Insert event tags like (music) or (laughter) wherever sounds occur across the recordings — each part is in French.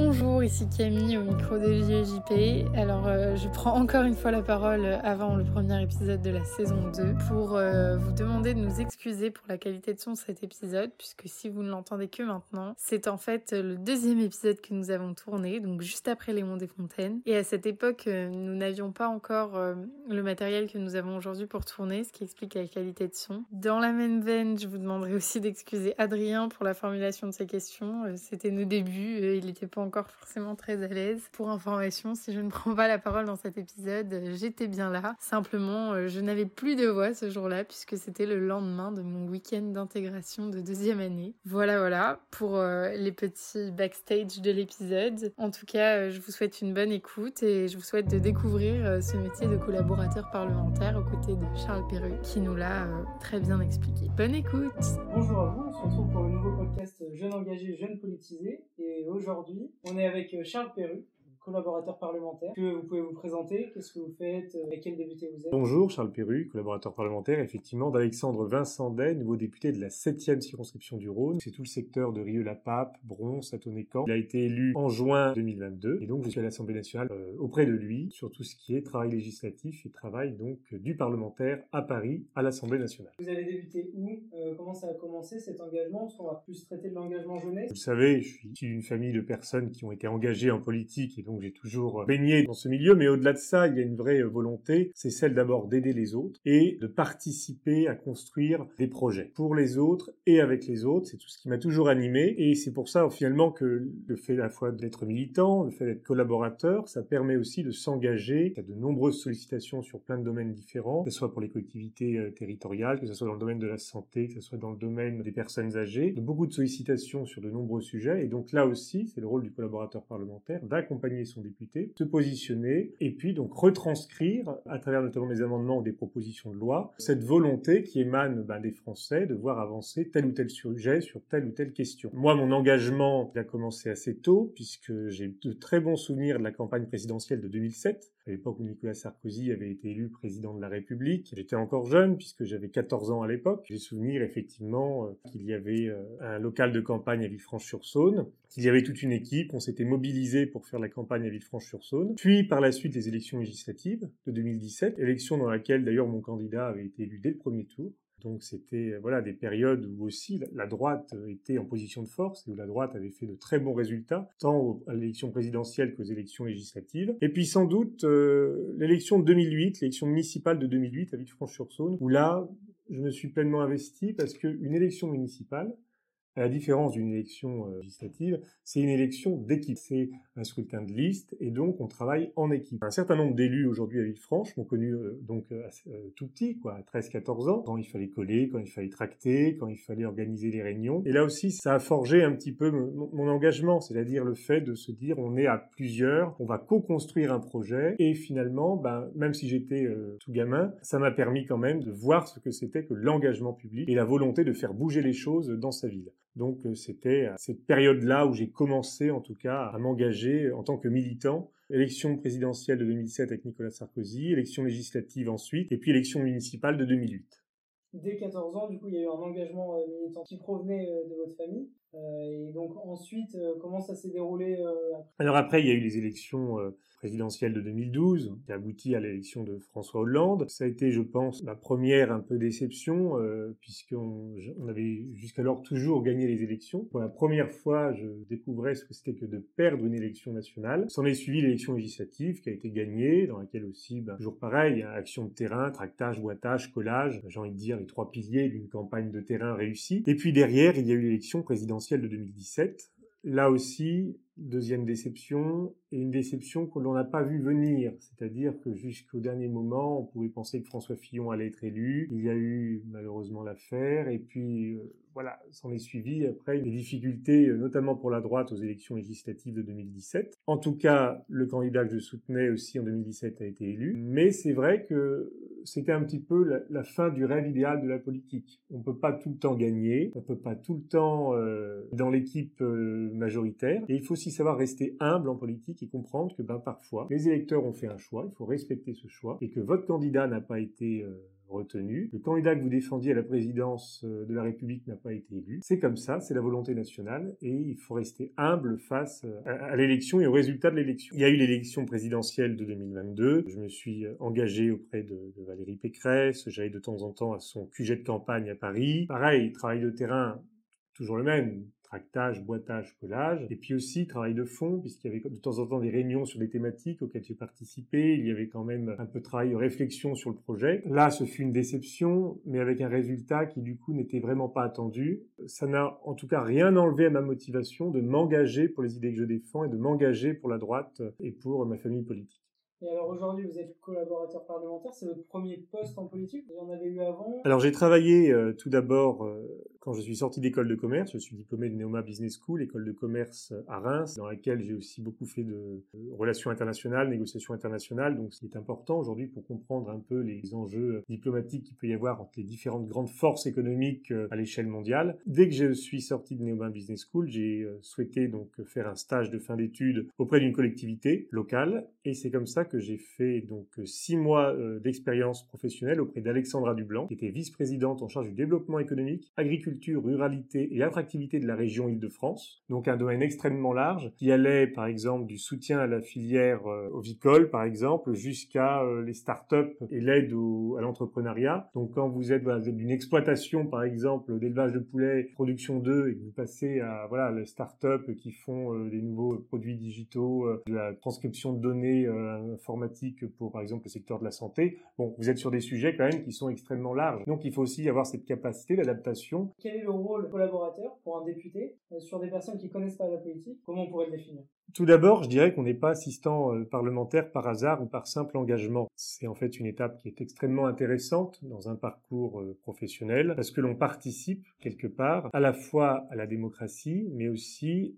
Bonjour, ici Camille au micro de JJP. Alors, euh, je prends encore une fois la parole avant le premier épisode de la saison 2 pour euh, vous demander de nous excuser pour la qualité de son de cet épisode, puisque si vous ne l'entendez que maintenant, c'est en fait le deuxième épisode que nous avons tourné, donc juste après Les Monts des Fontaines. Et à cette époque, euh, nous n'avions pas encore le matériel que nous avons aujourd'hui pour tourner, ce qui explique la qualité de son. Dans la même veine, je vous demanderai aussi d'excuser Adrien pour la formulation de ses questions. C'était nos débuts, il n'était pas encore forcément très à l'aise. Pour information, si je ne prends pas la parole dans cet épisode, j'étais bien là. Simplement, euh, je n'avais plus de voix ce jour-là puisque c'était le lendemain de mon week-end d'intégration de deuxième année. Voilà, voilà pour euh, les petits backstage de l'épisode. En tout cas, euh, je vous souhaite une bonne écoute et je vous souhaite de découvrir ce métier de collaborateur parlementaire aux côtés de Charles Perru qui nous l'a très bien expliqué. Bonne écoute Bonjour à vous, on se retrouve pour le nouveau podcast Jeunes engagés, jeunes politisés et aujourd'hui on est avec euh, Charles Perru, collaborateur parlementaire. Que vous pouvez vous présenter Qu'est-ce que vous faites euh, Et quel député vous êtes? Bonjour, Charles Perru, collaborateur parlementaire, effectivement, d'Alexandre Vincent Day, nouveau député de la 7e circonscription du Rhône. C'est tout le secteur de Rieux-la-Pape, Bron, Satonnet-Camp. Il a été élu en juin 2022 et donc je suis à l'Assemblée nationale euh, auprès de lui sur tout ce qui est travail législatif et travail donc du parlementaire à Paris, à l'Assemblée nationale. Vous avez débuté où? Euh, Comment ça a commencé cet engagement? Parce qu'on va plus traiter de l'engagement jeunesse. Vous savez, je suis d'une famille de personnes qui ont été engagées en politique et donc j'ai toujours baigné dans ce milieu, mais au-delà de ça, il y a une vraie volonté, c'est celle d'abord d'aider les autres et de participer à construire des projets pour les autres et avec les autres. C'est tout ce qui m'a toujours animé et c'est pour ça finalement que le fait à la fois d'être militant, le fait d'être collaborateur, ça permet aussi de s'engager. Il y a de nombreuses sollicitations sur plein de domaines différents, que ce soit pour les collectivités euh, territoriales, que ce soit dans le domaine de la santé, que ce soit dans le domaine des personnes âgées, de beaucoup de sollicitations sur de nombreux sujets et donc là aussi, c'est le rôle du collaborateur parlementaire d'accompagner son député, se positionner et puis donc retranscrire à travers notamment des amendements ou des propositions de loi cette volonté qui émane ben, des Français de voir avancer tel ou tel sujet sur telle ou telle question. Moi, mon engagement a commencé assez tôt puisque j'ai de très bons souvenirs de la campagne présidentielle de 2007 à l'époque où Nicolas Sarkozy avait été élu président de la République. J'étais encore jeune puisque j'avais 14 ans à l'époque. J'ai souvenir effectivement euh, qu'il y avait euh, un local de campagne à Villefranche-sur-Saône, qu'il y avait toute une équipe, on s'était mobilisé pour faire la campagne à Villefranche-sur-Saône. Puis par la suite les élections législatives de 2017, élection dans laquelle d'ailleurs mon candidat avait été élu dès le premier tour. Donc c'était euh, voilà des périodes où aussi la droite était en position de force et où la droite avait fait de très bons résultats, tant à l'élection présidentielle qu'aux élections législatives. Et puis sans doute euh, l'élection de 2008, l'élection municipale de 2008 à Villefranche-sur-Saône, où là je me suis pleinement investi parce qu'une élection municipale, à la différence d'une élection euh, législative, c'est une élection d'équipe. C'est un scrutin de liste et donc on travaille en équipe. Un certain nombre d'élus aujourd'hui à Villefranche m'ont connu euh, donc euh, tout petit, quoi, 13-14 ans, quand il fallait coller, quand il fallait tracter, quand il fallait organiser les réunions. Et là aussi, ça a forgé un petit peu mon, engagement, c'est-à-dire le fait de se dire on est à plusieurs, on va co-construire un projet et finalement, ben, même si j'étais tout gamin, ça m'a permis quand même de voir ce que c'était que l'engagement public et la volonté de faire bouger les choses dans sa ville. Donc euh, c'était à cette période-là où j'ai commencé en tout cas à m'engager en tant que militant. Élection présidentielle de 2007 avec Nicolas Sarkozy, élection législative ensuite, et puis élection municipale de 2008. Dès 14 ans, du coup, il y a eu un engagement euh, militant qui provenait euh, de votre famille. et donc ensuite, comment ça s'est déroulé Alors après, il y a eu les élections présidentielle de 2012, qui a abouti à l'élection de François Hollande. Ça a été, je pense, la première un peu déception, euh, puisqu'on on avait jusqu'alors toujours gagné les élections. Pour la première fois, je découvrais ce que c'était que de perdre une élection nationale. S'en est suivi l'élection législative qui a été gagnée, dans laquelle aussi, ben, toujours pareil, action de terrain, tractage, boitage, collage, j'ai envie de dire les trois piliers d'une campagne de terrain réussie. Et puis derrière, il y a eu l'élection présidentielle de 2017. Là aussi, deuxième déception, et une déception que l'on n'a pas vu venir. C'est-à-dire que jusqu'au dernier moment, on pouvait penser que François Fillon allait être élu. Il y a eu malheureusement l'affaire, et puis euh, voilà, s'en est suivi après des difficultés, euh, notamment pour la droite aux élections législatives de 2017. En tout cas, le candidat que je soutenais aussi en 2017 a été élu, mais c'est vrai que c'était un petit peu la, fin du rêve idéal de la politique. On peut pas tout le temps gagner, on peut pas tout le temps euh, dans l'équipe majoritaire, et il faut savoir rester humble en politique et comprendre que ben, parfois, les électeurs ont fait un choix, il faut respecter ce choix, et que votre candidat n'a pas été... Euh, retenu. Le candidat que vous défendiez à la présidence euh, de la République n'a pas été élu. C'est comme ça, c'est la volonté nationale et il faut rester humble face euh, à, l'élection et au résultat de l'élection. Il y a eu l'élection présidentielle de 2022. Je me suis engagé auprès de, de Valérie Pécresse. J'allais de temps en temps à son QG de campagne à Paris. Pareil, travail de terrain toujours le même, tractage, boitage, collage, et puis aussi travail de fond, puisqu'il y avait de temps en temps des réunions sur des thématiques auxquelles j'ai participé, il y avait quand même un peu de travail de réflexion sur le projet. Là, ce fut une déception, mais avec un résultat qui du coup n'était vraiment pas attendu. Ça n'a en tout cas rien enlevé à ma motivation de m'engager pour les idées que je défends et de m'engager pour la droite et pour ma famille politique. Et alors aujourd'hui, vous êtes collaborateur parlementaire, c'est votre premier poste en politique Vous en avez eu avant Alors j'ai travaillé euh, tout d'abord euh, quand je suis sorti d'école de commerce. Je suis diplômé de Neoma Business School, école de commerce euh, à Reims, dans laquelle j'ai aussi beaucoup fait de, relations internationales, négociations internationales. Donc ce qui est important aujourd'hui pour comprendre un peu les enjeux diplomatiques qu'il peut y avoir entre les différentes grandes forces économiques à l'échelle mondiale. Dès que je suis sorti de Neoma Business School, j'ai souhaité donc faire un stage de fin d'études auprès d'une collectivité locale, et c'est comme ça que j'ai fait donc euh, six mois euh, d'expérience professionnelle auprès d'Alexandra Dublanc, qui était vice-présidente en charge du développement économique, agriculture, ruralité et attractivité de la région Île-de-France. Donc un domaine extrêmement large qui allait par exemple du soutien à la filière euh, ovicole par exemple jusqu'à les start-up et l'aide à l'entrepreneuriat. Donc quand vous êtes, d'une exploitation par exemple d'élevage de poulets, production d'œufs et que vous passez à voilà les start-up qui font des nouveaux produits digitaux, de la transcription de données informatique pour, par exemple, le secteur de la santé, bon, vous êtes sur des sujets quand même qui sont extrêmement larges. Donc, il faut aussi avoir cette capacité d'adaptation. Quel est le rôle collaborateur pour un député euh, sur des personnes qui connaissent pas la politique? Comment on pourrait le définir? Tout d'abord, je dirais qu'on n'est pas assistant euh, parlementaire par hasard ou par simple engagement. C'est en fait une étape qui est extrêmement intéressante dans un parcours euh, professionnel parce que l'on participe quelque part à la fois à la démocratie mais aussi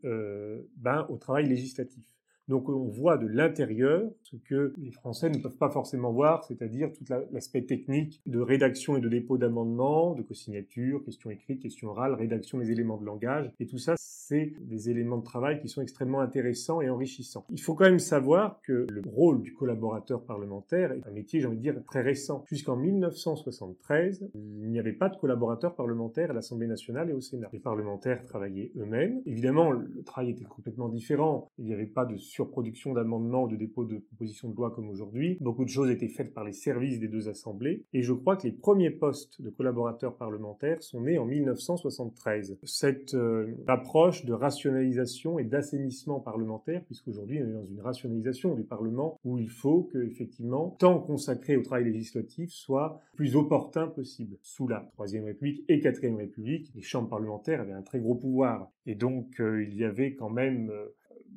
ben, au travail législatif. Donc on voit de l'intérieur ce que les Français ne peuvent pas forcément voir, c'est-à-dire tout l'aspect technique de rédaction et de dépôt d'amendements, de co-signature, questions écrites, questions orales, rédaction des éléments de langage. Et tout ça, c'est des éléments de travail qui sont extrêmement intéressants et enrichissants. Il faut quand même savoir que le rôle du collaborateur parlementaire est un métier, j'ai envie de dire, très récent. Puisqu'en 1973, il n'y avait pas de collaborateur parlementaire à l'Assemblée nationale et au Sénat. Les parlementaires travaillaient eux-mêmes. Évidemment, le travail était complètement différent. Il n'y avait pas de production d'amendements, de dépôt de propositions de loi comme aujourd'hui. Beaucoup de choses étaient faites par les services des deux assemblées. Et je crois que les premiers postes de collaborateurs parlementaires sont nés en 1973. Cette euh, approche de rationalisation et d'assainissement parlementaire, puisqu'aujourd'hui on est dans une rationalisation du Parlement où il faut que, effectivement, temps consacré au travail législatif soit plus opportun possible. Sous la Troisième République et Quatrième République, les chambres parlementaires avaient un très gros pouvoir. Et donc, euh, il y avait quand même euh,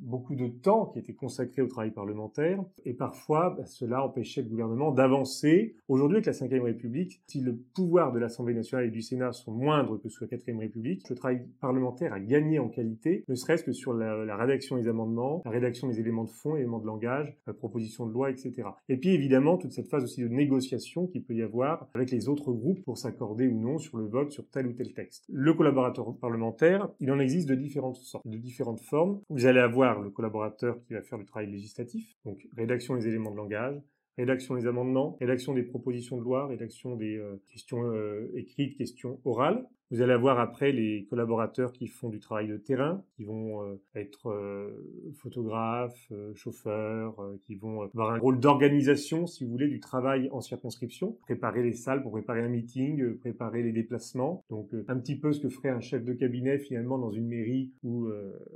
beaucoup de temps qui était consacré au travail parlementaire, et parfois bah, cela empêchait le gouvernement d'avancer. Aujourd'hui, avec la Ve République, si le pouvoir de l'Assemblée nationale et du Sénat sont moindres que sous la Quatrième République, le travail parlementaire a gagné en qualité, ne serait-ce que sur la, rédaction des amendements, la rédaction des éléments de fond, éléments de langage, la proposition de loi, etc. Et puis évidemment, toute cette phase aussi de négociation qu'il peut y avoir avec les autres groupes pour s'accorder ou non sur le vote sur tel ou tel texte. Le collaborateur parlementaire, il en existe de différentes sortes, de différentes formes. Vous allez avoir le collaborateur qui va faire le travail législatif, donc rédaction des éléments de langage, rédaction des amendements, rédaction des propositions de loi, rédaction des euh, questions euh, écrites, questions orales. Vous allez avoir après les collaborateurs qui font du travail de terrain, qui vont euh, être euh, photographes, euh, chauffeurs, qui vont avoir un rôle d'organisation, si vous voulez, du travail en circonscription, préparer les salles pour préparer un meeting, préparer les déplacements. Donc un petit peu ce que ferait un chef de cabinet finalement dans une mairie ou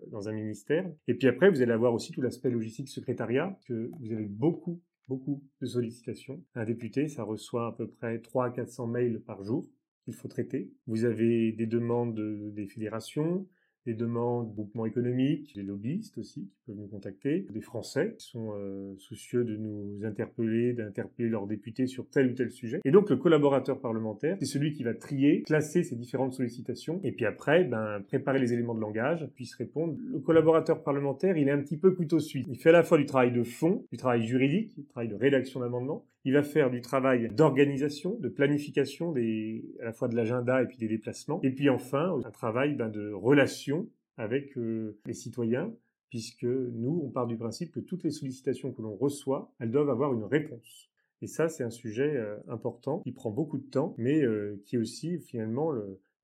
dans un ministère. Et puis après, vous allez avoir aussi tout l'aspect logistique secrétariat, que vous avez beaucoup beaucoup de sollicitations. Un député, ça reçoit à peu près 3 à 400 mails par jour il faut traiter. Vous avez des demandes des fédérations, des demandes de groupements économiques, des lobbyistes aussi qui peuvent nous contacter, des Français qui sont euh, soucieux de nous interpeller, d'interpeller leurs députés sur tel ou tel sujet. Et donc le collaborateur parlementaire, c'est celui qui va trier, classer ces différentes sollicitations, et puis après, ben, préparer les éléments de langage, puis se répondre. Le collaborateur parlementaire, il est un petit peu plutôt suite. Il fait à la fois du travail de fond, du travail juridique, du travail de rédaction d'amendements, il va faire du travail d'organisation, de planification à la fois de l'agenda et puis des déplacements. Et puis enfin, un travail ben, de relation avec euh, les citoyens, puisque nous, on part du principe que toutes les sollicitations que l'on reçoit, elles doivent avoir une réponse. Et ça, c'est un sujet euh, important qui prend beaucoup de temps, mais euh, qui est aussi finalement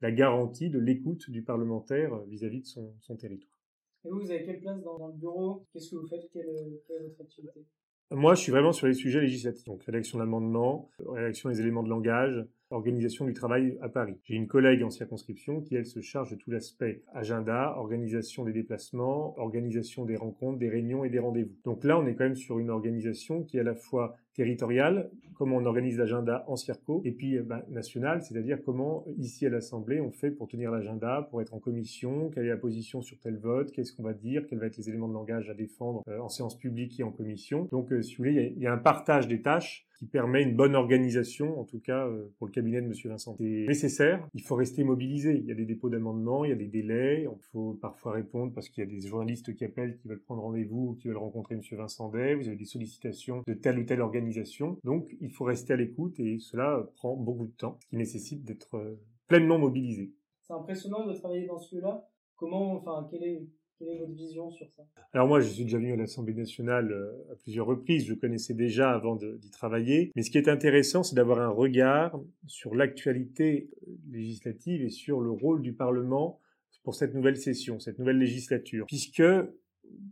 la garantie de l'écoute du parlementaire vis-à-vis de son, territoire. Et vous, vous avez quelle place dans, le bureau? Qu'est-ce que vous faites? Quelle, est votre activité? Moi, je suis vraiment sur les sujets législatifs, donc rédaction d'amendements, rédaction des éléments de langage, organisation du travail à Paris. J'ai une collègue en circonscription qui, elle, se charge de tout l'aspect agenda, organisation des déplacements, organisation des rencontres, des réunions et des rendez-vous. Donc là, on est quand même sur une organisation qui est à la fois territoriale, comment on organise l'agenda en circo, et puis euh, bah, national, c'est-à-dire comment ici à l'Assemblée on fait pour tenir l'agenda, pour être en commission, quelle est la position sur tel vote, qu'est-ce qu'on va dire, quels vont être les éléments de langage à défendre euh, en séance publique et en commission. Donc euh, si vous voulez, il y, a un partage des tâches qui permet une bonne organisation, en tout cas pour le cabinet de M. Vincent. C'est nécessaire, il faut rester mobilisé. Il y a des dépôts d'amendements, il y a des délais, il faut parfois répondre parce qu'il y a des journalistes qui appellent, qui veulent prendre rendez-vous, qui veulent rencontrer M. Vincent Day, vous avez des sollicitations de telle ou telle organisation donc, il faut rester à l'écoute et cela prend beaucoup de temps, ce qui nécessite d'être euh, pleinement mobilisé. C'est impressionnant de travailler dans ce lieu-là. Comment, enfin, quelle est, votre vision sur ça? Alors moi, je suis déjà venu à l'Assemblée nationale euh, à plusieurs reprises. Je connaissais déjà avant d'y travailler. Mais ce qui est intéressant, c'est d'avoir un regard sur l'actualité euh, législative et sur le rôle du Parlement pour cette nouvelle session, cette nouvelle législature, puisque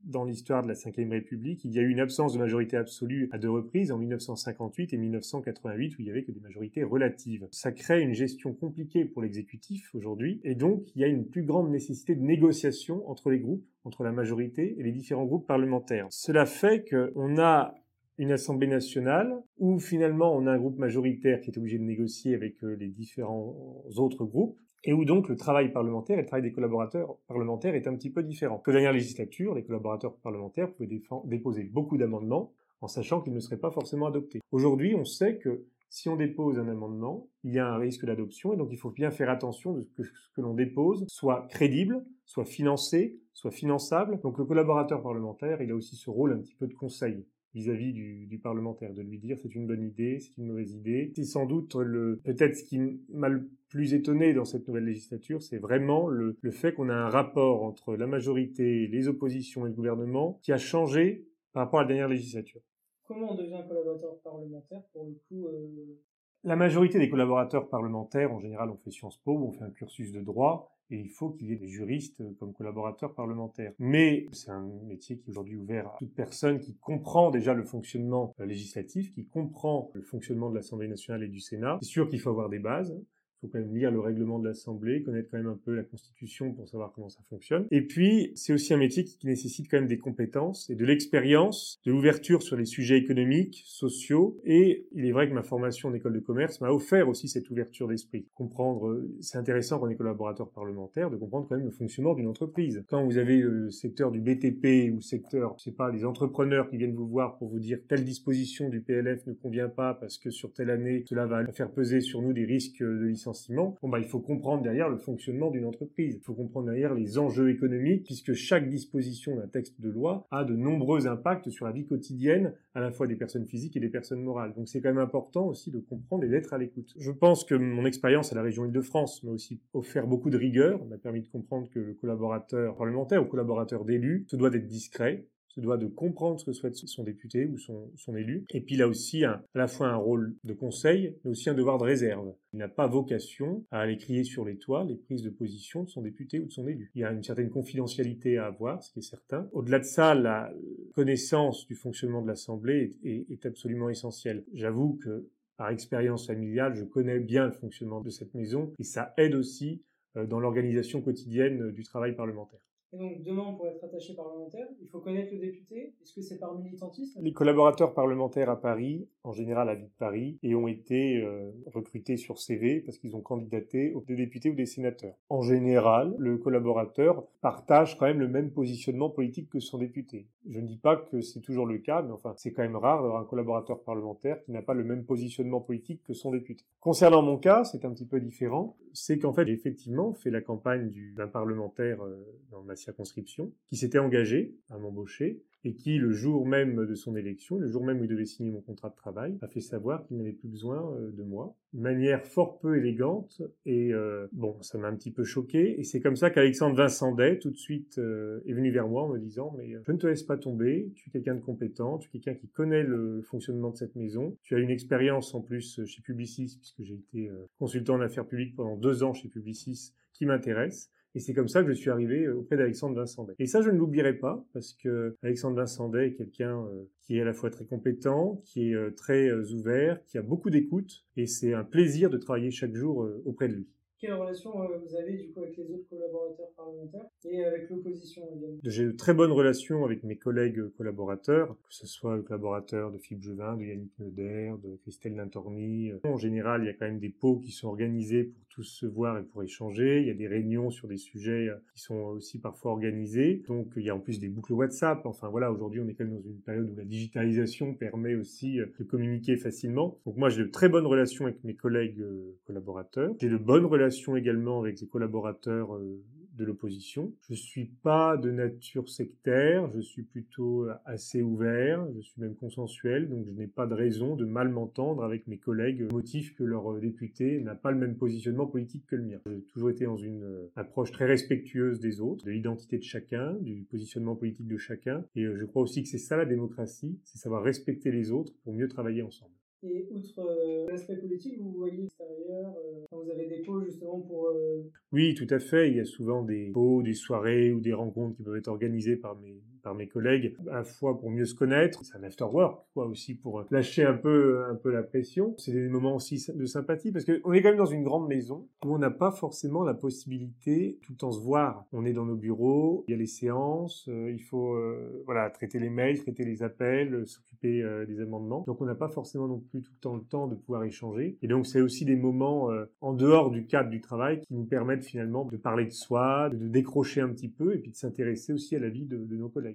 dans l'histoire de la Ve République, il y a eu une absence de majorité absolue à deux reprises, en 1958 et 1988, où il y avait que des majorités relatives. Ça crée une gestion compliquée pour l'exécutif aujourd'hui, et donc il y a une plus grande nécessité de négociation entre les groupes, entre la majorité et les différents groupes parlementaires. Cela fait qu'on a une Assemblée nationale où finalement on a un groupe majoritaire qui est obligé de négocier avec euh, les différents autres groupes et où donc le travail parlementaire et le travail des collaborateurs parlementaires est un petit peu différent. Que dernière législature, les collaborateurs parlementaires pouvaient déposer beaucoup d'amendements en sachant qu'ils ne seraient pas forcément adoptés. Aujourd'hui, on sait que si on dépose un amendement, il y a un risque d'adoption et donc il faut bien faire attention de que ce que l'on dépose soit crédible, soit financé, soit finançable. Donc le collaborateur parlementaire, il a aussi ce rôle un petit peu de conseil vis-à-vis du, parlementaire, de lui dire c'est une bonne idée, c'est une mauvaise idée. C'est sans doute le peut-être ce qui m'a le plus étonné dans cette nouvelle législature, c'est vraiment le, le fait qu'on a un rapport entre la majorité, les oppositions et le gouvernement qui a changé par rapport à la dernière législature. Comment on devient collaborateur parlementaire pour le coup euh... La majorité des collaborateurs parlementaires, en général, on fait Sciences Po, on fait un cursus de droit, et il faut qu'il y ait des juristes comme collaborateurs parlementaires. Mais c'est un métier qui est aujourd'hui ouvert à toute personne qui comprend déjà le fonctionnement euh, législatif, qui comprend le fonctionnement de l'Assemblée nationale et du Sénat. C'est sûr qu'il faut avoir des bases, faut quand même lire le règlement de l'Assemblée, connaître quand même un peu la Constitution pour savoir comment ça fonctionne. Et puis, c'est aussi un métier qui, nécessite quand même des compétences et de l'expérience, de l'ouverture sur les sujets économiques, sociaux. Et il est vrai que ma formation en école de commerce m'a offert aussi cette ouverture d'esprit. Comprendre, c'est intéressant quand on est collaborateur parlementaire de comprendre quand même le fonctionnement d'une entreprise. Quand vous avez le secteur du BTP ou secteur, je sais pas, des entrepreneurs qui viennent vous voir pour vous dire telle disposition du PLF ne convient pas parce que sur telle année, cela va faire peser sur nous des risques de licence bon, bah, il faut comprendre derrière le fonctionnement d'une entreprise. Il faut comprendre derrière les enjeux économiques, puisque chaque disposition d'un texte de loi a de nombreux impacts sur la vie quotidienne, à la fois des personnes physiques et des personnes morales. Donc c'est quand même important aussi de comprendre et d'être à l'écoute. Je pense que mon expérience à la région Île-de-France m'a aussi offert beaucoup de rigueur, m'a permis de comprendre que le collaborateur parlementaire ou collaborateur d'élu se doit d'être discret, se doit de comprendre ce que souhaite son député ou son, élu. Et puis il a aussi à la fois un rôle de conseil, mais aussi un devoir de réserve. Il n'a pas vocation à aller crier sur les toits les prises de position de son député ou de son élu. Il y a une certaine confidentialité à avoir, ce qui est certain. Au-delà de ça, la connaissance du fonctionnement de l'Assemblée est, absolument essentielle. J'avoue que par expérience familiale, je connais bien le fonctionnement de cette maison et ça aide aussi euh, dans l'organisation quotidienne du travail parlementaire. Et donc demain, pour être attaché parlementaire, il faut connaître le député. Est-ce que c'est par militantisme? Les collaborateurs parlementaires à Paris, en général habitent Paris, et ont été euh, recrutés sur CV parce qu'ils ont candidaté aux députés ou des sénateurs. En général, le collaborateur partage quand même le même positionnement politique que son député. Je ne dis pas que c'est toujours le cas, mais enfin, c'est quand même rare d'avoir un collaborateur parlementaire qui n'a pas le même positionnement politique que son député. Concernant mon cas, c'est un petit peu différent. C'est qu'en fait, j'ai effectivement fait la campagne d'un parlementaire euh, dans ma circonscription, qui s'était engagé à m'embaucher, et qui, le jour même de son élection, le jour même où il devait signer mon contrat de travail, a fait savoir qu'il n'avait plus besoin euh, de moi. Manière fort peu élégante, et euh, bon, ça m'a un petit peu choqué, et c'est comme ça qu'Alexandre Vincendet, tout de suite, euh, est venu vers moi en me disant, mais je ne te laisse pas tomber, tu es quelqu'un de compétent, tu es quelqu'un qui connaît le fonctionnement de cette maison, tu as une expérience en plus chez Publicis, puisque j'ai été consultant en affaires publiques pendant deux ans chez Publicis, qui m'intéresse, et c'est comme ça que je suis arrivé euh, auprès d'Alexandre Vincendet. Et ça, je ne l'oublierai pas, parce que Alexandre Vincendet est quelqu'un euh, qui est à la fois très compétent, qui est euh, très ouvert, qui a beaucoup d'écoute, et c'est un plaisir de travailler chaque jour auprès de lui. Quelle relation vous avez du coup avec les autres collaborateurs parlementaires et avec l'opposition également? J'ai de très bonnes relations avec mes collègues collaborateurs, que ce soit le collaborateur de Philippe Juvin, de Yannick Neuder, de Christelle Lintorni. En général, il y a quand même des pots qui sont organisés pour tous se voir et pour échanger. Il y a des réunions sur des sujets euh, qui sont aussi parfois organisés. Donc il y a en plus des boucles WhatsApp. Enfin voilà, aujourd'hui on est quand même dans une période où la digitalisation permet aussi euh, de communiquer facilement. Donc moi j'ai de très bonnes relations avec mes collègues euh, collaborateurs. J'ai de bonnes relations également avec les collaborateurs de l'opposition. Je suis pas de nature sectaire, je suis plutôt assez ouvert, je suis même consensuel, donc je n'ai pas de raison de mal m'entendre avec mes collègues, motif que leur député n'a pas le même positionnement politique que le mien. J'ai toujours été dans une euh, approche très respectueeuse des autres, de l'identité de chacun, du positionnement politique de chacun, et euh, je crois aussi que c'est ça la démocratie, c'est savoir respecter les autres pour mieux travailler ensemble. Et outre euh, l'aspect politique, vous voyez l'extérieur, vous avez des pots justement pour... Oui, tout à fait. Il y a souvent des pots, des soirées ou des rencontres qui peuvent être organisées par mes par mes collègues, la fois pour mieux se connaître, c'est un after work, quoi, aussi pour lâcher un peu, un peu la pression. C'est des moments aussi de sympathie parce qu'on est quand même dans une grande maison où on n'a pas forcément la possibilité tout le temps se voir. On est dans nos bureaux, il y a les séances, euh, il faut, euh, voilà, traiter les mails, traiter les appels, euh, s'occuper des amendements. Donc on n'a pas forcément non plus tout le temps le temps de pouvoir échanger. Et donc c'est aussi des moments en dehors du cadre du travail qui nous permettent finalement de parler de soi, de, décrocher un petit peu et puis de s'intéresser aussi à la vie de nos collègues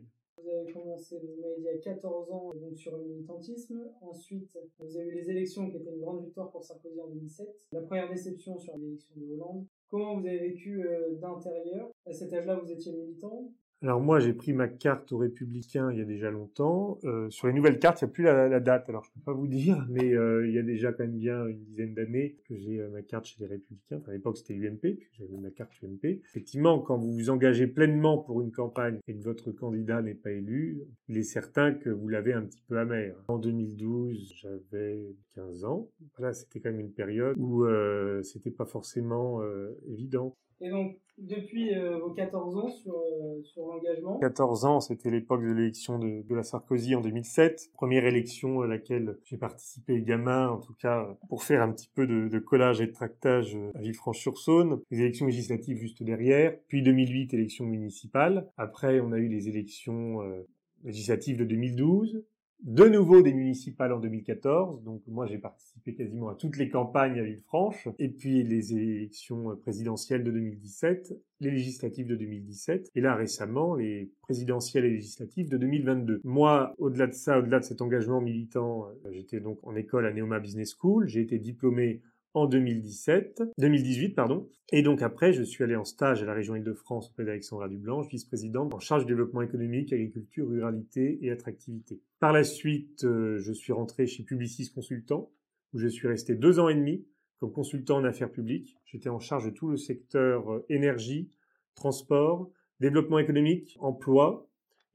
commencé, vous m'avez dit, a 14 ans, donc sur le militantisme. Ensuite, vous avez eu les élections qui étaient une grande victoire pour Sarkozy en 2007. La première déception sur l'élection de Hollande. Comment vous avez vécu euh, d'intérieur? À cet âge-là, vous étiez militant? Alors moi, j'ai pris ma carte aux Républicains il y a déjà longtemps. Euh, sur les nouvelles cartes, il n'y a plus la, date, alors je peux pas vous (laughs) dire, mais euh, il y a déjà quand même bien une dizaine d'années que j'ai euh, ma carte chez les Républicains. À l'époque, c'était UMP, puis j'avais ma carte UMP. Effectivement, quand vous vous engagez pleinement pour une campagne et que votre candidat n'est pas élu, il est certain que vous l'avez un petit peu amer. En 2012, j'avais 15 ans. Voilà, c'était quand même une période où euh, c'était pas forcément évident. Et donc, depuis euh, vos 14 ans sur, euh, sur l'engagement 14 ans, c'était l'époque de l'élection de, de, la Sarkozy en 2007. Première élection à laquelle j'ai participé gamin, en tout cas, pour faire un petit peu de, de collage et de tractage à Villefranche-sur-Saône. Les élections législatives juste derrière. Puis 2008, élection municipale. Après, on a eu les élections euh, législatives de 2012 de nouveau des municipales en 2014, donc moi j'ai participé quasiment à toutes les campagnes à Villefranche, et puis les élections présidentielles de 2017, les législatives de 2017, et là récemment les présidentielles et législatives de 2022. Moi, au-delà de ça, au-delà de cet engagement militant, euh, j'étais donc en école à Neoma Business School, j'ai été diplômé en 2017, 2018, pardon. Et donc après, je suis allé en stage à la région Île-de-France auprès d'Alexandra Dublanche, vice-présidente en charge du développement économique, agriculture, ruralité et attractivité. Par la suite, euh, je suis rentré chez Publicis Consultant, où je suis resté deux ans et demi comme consultant en affaires publiques. J'étais en charge de tout le secteur euh, énergie, transport, développement économique, emploi,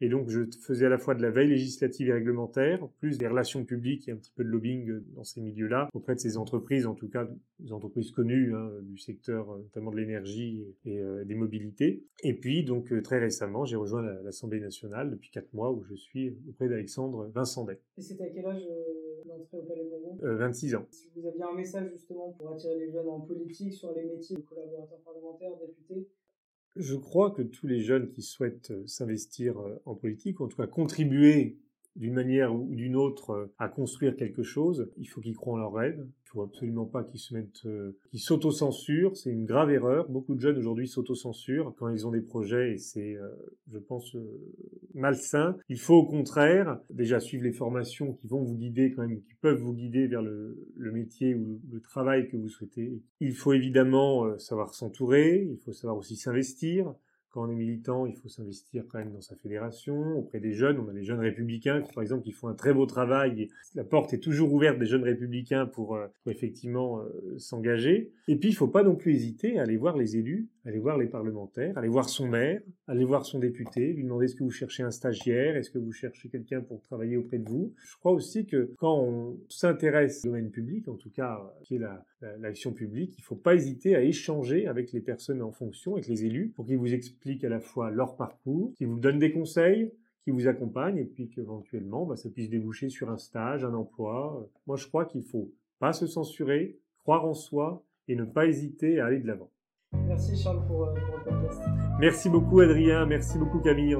et donc, je faisais à la fois de la veille législative et réglementaire, plus des relations publiques et un petit peu de lobbying euh, dans ces milieux-là, auprès de ces entreprises, en tout cas des entreprises connues hein, du secteur euh, notamment de l'énergie et, euh, des mobilités. Et puis, donc, très récemment, j'ai rejoint l'Assemblée nationale depuis quatre mois où je suis auprès d'Alexandre Vincendet. Et c'était à quel âge l'entrée au Palais Bourbon 26 ans. Si vous aviez un message justement pour attirer les jeunes en politique sur les métiers de collaborateurs parlementaires, députés, je crois que tous les jeunes qui souhaitent euh, s'investir euh, en politique, en tout cas contribuer d'une manière ou d'une autre euh, à construire quelque chose, il faut qu'ils croient en leurs rêves. Il faut absolument pas qu'ils se mettent, euh, qu'ils s'autocensurent. C'est une grave erreur. Beaucoup de jeunes aujourd'hui s'autocensurent quand ils ont des projets et c'est, euh, je pense, malsain. Il faut au contraire déjà suivre les formations qui vont vous guider quand même, qui peuvent vous guider vers le, métier ou le, le, travail que vous souhaitez. Il faut évidemment savoir s'entourer. Il faut savoir aussi s'investir quand on est militant, il faut s'investir quand même dans sa fédération, auprès des jeunes. On a les jeunes républicains, qui, par exemple, qui font un très beau travail. la porte est toujours ouverte des jeunes républicains pour, euh, effectivement euh, s'engager. Et puis, il ne faut pas non plus hésiter à aller voir les élus, aller voir les parlementaires, aller voir son maire, aller voir son député, lui demander est-ce que vous cherchez un stagiaire, est-ce que vous cherchez quelqu'un pour travailler auprès de vous. Je crois aussi que quand on s'intéresse au domaine public, en tout cas qui est l'action publique, il ne faut pas hésiter à échanger avec les personnes en fonction, avec les élus, pour qu'ils vous expliquent explique à la fois leur parcours, qui vous donne des conseils, qui vous accompagne, et puis qu'éventuellement, bah, ça puisse déboucher sur un stage, un emploi. Moi, je crois qu'il faut pas se censurer, croire en soi et ne pas hésiter à aller de l'avant. Merci Charles pour, euh, pour le podcast. Merci beaucoup Adrien, merci beaucoup Camille.